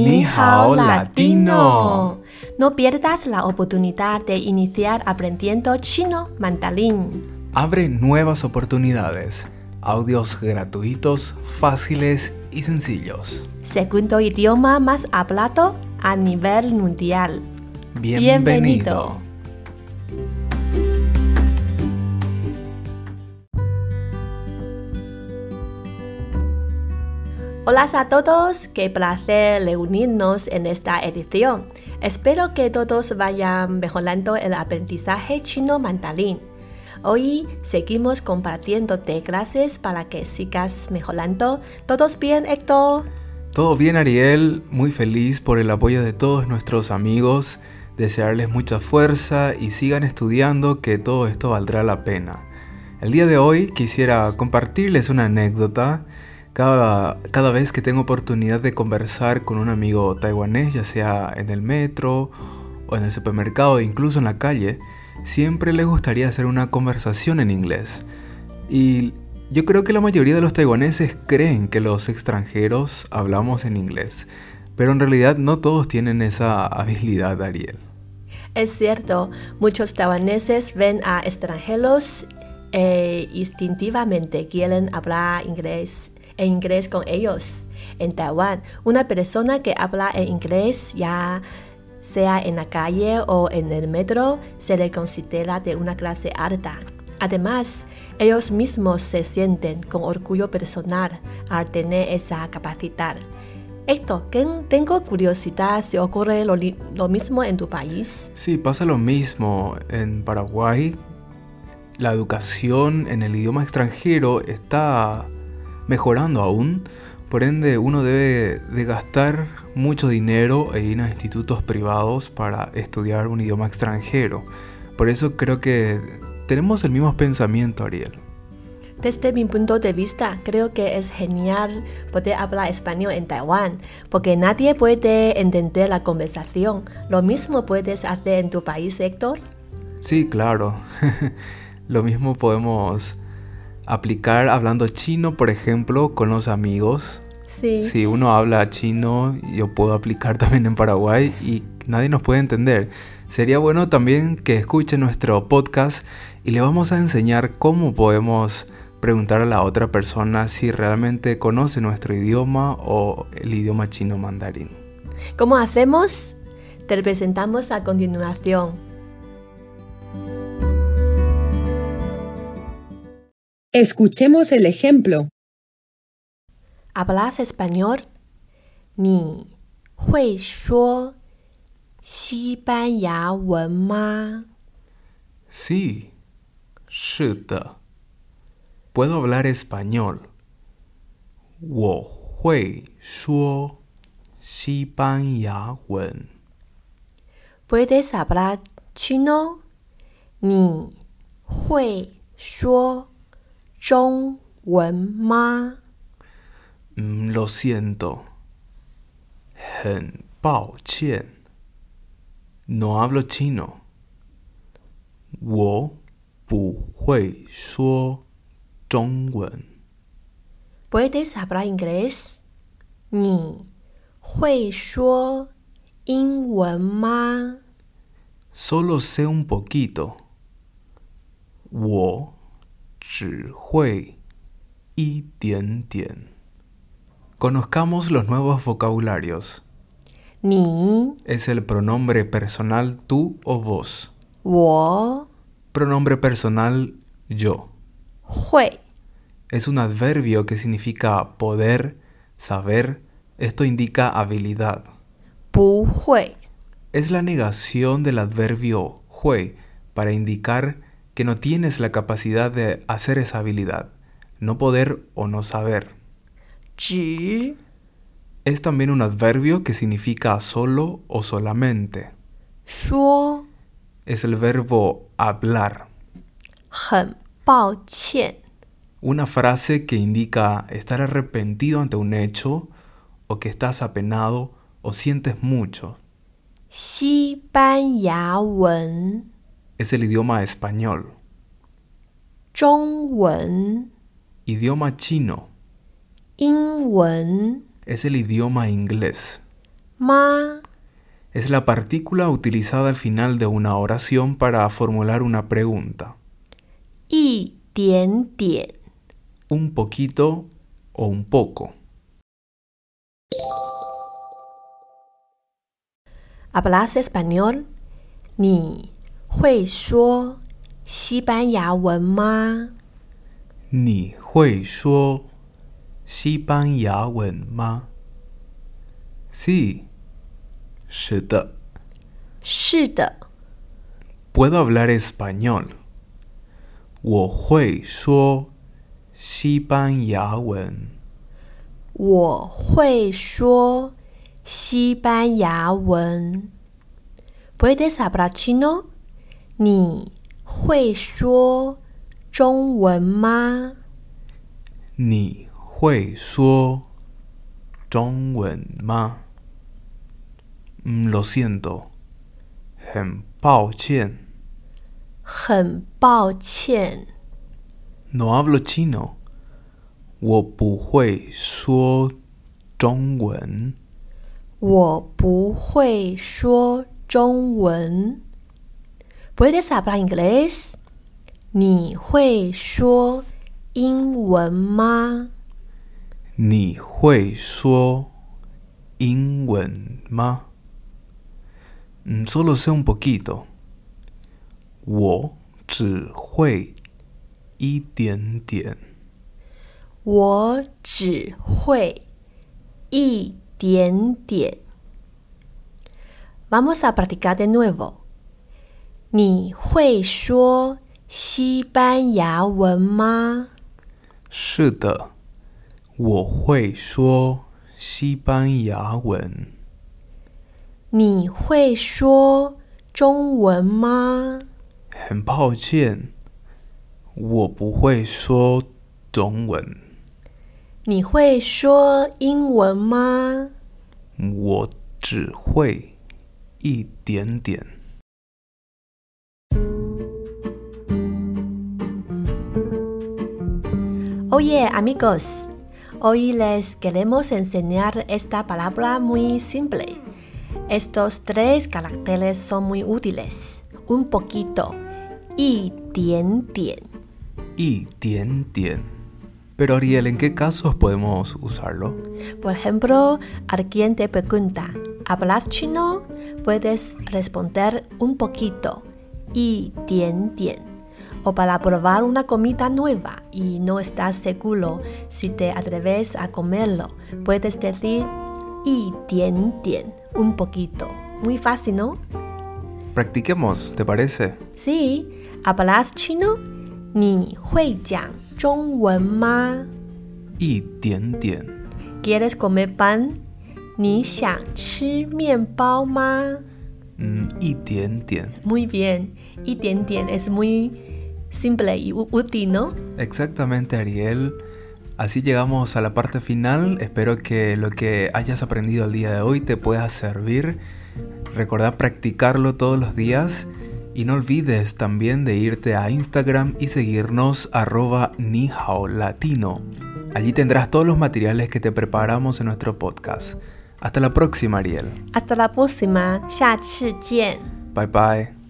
Ni hao latino. No pierdas la oportunidad de iniciar aprendiendo chino mandarín. Abre nuevas oportunidades. Audios gratuitos, fáciles y sencillos. Segundo idioma más hablado a nivel mundial. Bienvenido. Hola a todos, qué placer reunirnos en esta edición. Espero que todos vayan mejorando el aprendizaje chino mandarín. Hoy seguimos compartiéndote clases para que sigas mejorando. ¿Todos bien, Héctor? Todo bien, Ariel. Muy feliz por el apoyo de todos nuestros amigos. Desearles mucha fuerza y sigan estudiando que todo esto valdrá la pena. El día de hoy quisiera compartirles una anécdota cada, cada vez que tengo oportunidad de conversar con un amigo taiwanés, ya sea en el metro o en el supermercado incluso en la calle, siempre le gustaría hacer una conversación en inglés. Y yo creo que la mayoría de los taiwaneses creen que los extranjeros hablamos en inglés, pero en realidad no todos tienen esa habilidad, Ariel. Es cierto, muchos taiwaneses ven a extranjeros e instintivamente quieren hablar inglés en inglés con ellos. En Taiwán, una persona que habla en inglés, ya sea en la calle o en el metro, se le considera de una clase alta. Además, ellos mismos se sienten con orgullo personal al tener esa capacidad. Esto, tengo curiosidad si ocurre lo, lo, mismo en tu país. Sí, pasa lo mismo. En Paraguay, la educación en el idioma extranjero está mejorando aún. Por ende, uno debe de gastar mucho dinero e ir a institutos privados para estudiar un idioma extranjero. Por eso creo que tenemos el mismo pensamiento, Ariel. Desde mi punto de vista, creo que es genial poder hablar español en Taiwán, porque nadie puede entender la conversación. Lo mismo puedes hacer en tu país, Héctor. Sí, claro. Lo mismo podemos aplicar hablando chino, por ejemplo, con los amigos. Sí. Si uno habla chino, yo puedo aplicar también en Paraguay y nadie nos puede entender. Sería bueno también que escuche nuestro podcast y le vamos a enseñar cómo podemos preguntar a la otra persona si realmente conoce nuestro idioma o el idioma chino mandarín. ¿Cómo hacemos? Te presentamos a continuación. Escuchemos el ejemplo. ¿Hablas español? ¿Ni hui shuo ya wen ma? Sí, shita. Puedo hablar español. Wo hui shuo ya wen. ¿Puedes hablar chino? ¿Ni hui shuo 你会说 Mm, lo siento. No hablo chino. ¿Puedes hablar inglés? 你会说英文吗? Solo sé un poquito. 只会一点点. Conozcamos los nuevos vocabularios. Ni es el pronombre personal tú o vos. Wo pronombre personal yo. Hui es un adverbio que significa poder, saber. Esto indica habilidad. Bu hui es la negación del adverbio hui para indicar que no tienes la capacidad de hacer esa habilidad, no poder o no saber. Es también un adverbio que significa solo o solamente. Es el verbo hablar. Una frase que indica estar arrepentido ante un hecho o que estás apenado o sientes mucho es el idioma español. Idioma chino. es el idioma inglés. 吗？ Es la partícula utilizada al final de una oración para formular una pregunta. 一点点。 Un poquito o un poco. ¿Hablas español? 你 会说西班牙文吗？你会说西班牙文吗？Sí. 是的。是的，Puedo hablar español. 我会说西班牙文。我会说西班牙文。¿Puedes hablar chino? 你会说中文吗？你会说中文吗？嗯，lo siento，很抱歉很抱歉，，no hablo chino，我不会说中文。我不会说中文。¿Puedes hablar inglés? 你会说英文吗？你会说英文吗？嗯，solo sé un poquito，我只会一点点。我只会一点点。Vamos a practicar de nuevo。 你会说西班牙文吗？是的，我会说西班牙文。你会说中文吗？很抱歉，我不会说中文。你会说英文吗？我只会一点点。Oye, amigos, hoy les queremos enseñar esta palabra muy simple. Estos tres caracteres son muy útiles. Un poquito. Y tien tien. Y tien tien. Pero Ariel, ¿en qué casos podemos usarlo? Por ejemplo, alguien te pregunta, ¿hablas chino? Puedes responder un poquito. Y tien tien o para probar una comida nueva y no estás seguro si te atreves a comerlo, puedes decir y tien, tien un poquito. Muy fácil, ¿no? Practiquemos, ¿te parece? Sí. ¿Hablas chino? ¿Ni hui jiang zhongwen ma? Y tien, tien. ¿Quieres comer pan? ¿Ni xiang chi mian bao ma? Mm, y tien, tien. Muy bien. Y tien, tien es muy simple y ú- útil, ¿no? Exactamente, Ariel. Así llegamos a la parte final. Espero que lo que hayas aprendido el día de hoy te pueda servir. Recordá practicarlo todos los días. Y no olvides también de irte a Instagram y seguirnos arroba latino. Allí tendrás todos los materiales que te preparamos en nuestro podcast. Hasta la próxima, Ariel. Hasta la próxima, 下次见。 Bye bye.